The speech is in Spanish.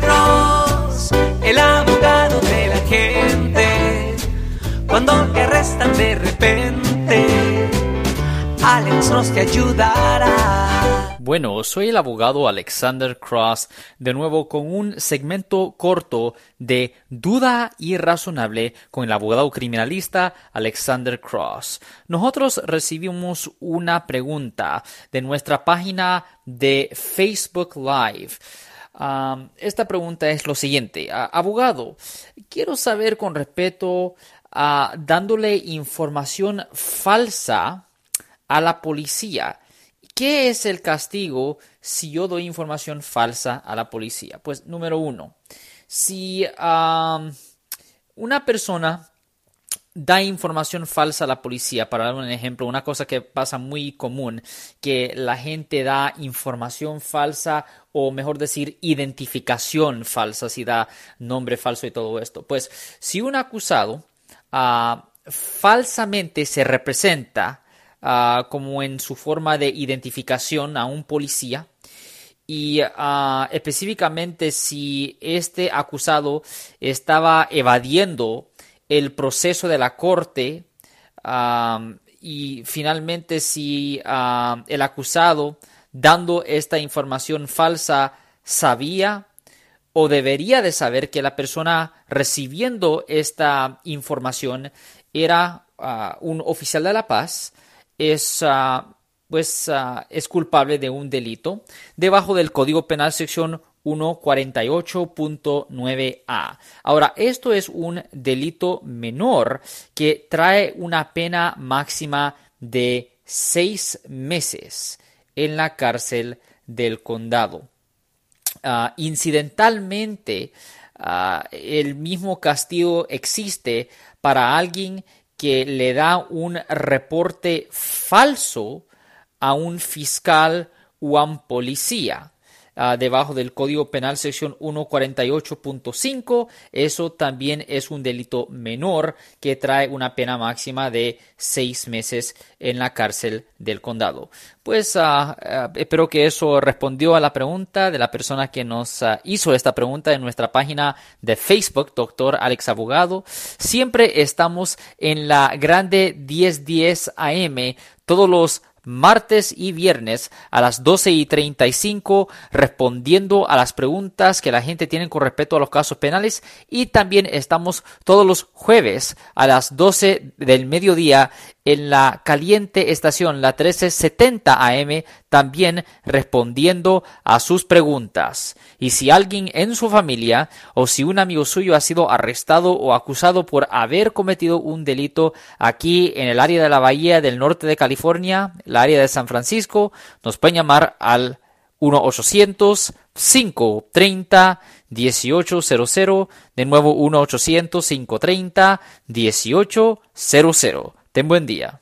Cross, el abogado de la gente. Cuando de repente, Alex Cross ayudará. Bueno, soy el abogado Alexander Cross, de nuevo con un segmento corto de Duda Irrazonable con el abogado criminalista Alexander Cross. Nosotros recibimos una pregunta de nuestra página de Facebook Live. Esta pregunta es lo siguiente. abogado, quiero saber con respeto a dándole información falsa a la policía ¿Qué es el castigo si yo doy información falsa a la policía? Pues número uno, si una persona da información falsa a la policía, para dar un ejemplo, una cosa que pasa muy común, que la gente da información falsa o mejor decir identificación falsa, si da nombre falso y todo esto. Pues si un acusado ah, falsamente se representa Ah, como en su forma de identificación a un policía y ah, específicamente si este acusado estaba evadiendo el proceso de la corte y finalmente si ah, el acusado dando esta información falsa sabía o debería de saber que la persona recibiendo esta información era un oficial de la paz es, ah, pues, ah, es culpable de un delito. Debajo del Código Penal sección 148.9a. Ahora, esto es un delito menor que trae una pena máxima de seis meses en la cárcel del condado. Ah, incidentalmente, el mismo castigo existe para alguien que le da un reporte falso a un fiscal o a un policía. Ah, debajo del Código Penal sección 148.5. Eso también es un delito menor que trae una pena máxima de seis meses en la cárcel del condado. Pues ah, ah, espero que eso respondió a la pregunta de la persona que nos hizo esta pregunta en nuestra página de Facebook, doctor Alex Abogado. Siempre estamos en la grande 1010 AM todos los martes y viernes a las 12 y 35 respondiendo a las preguntas que la gente tiene con respecto a los casos penales. Y también estamos todos los jueves a las 12 del mediodía en la caliente estación, la 1370 AM, también respondiendo a sus preguntas. Y si alguien en su familia o si un amigo suyo ha sido arrestado o acusado por haber cometido un delito aquí en el área de la Bahía del Norte de California, la área de San Francisco, nos pueden llamar al 1-800-530-1800, de nuevo 1-800-530-1800. Ten buen día.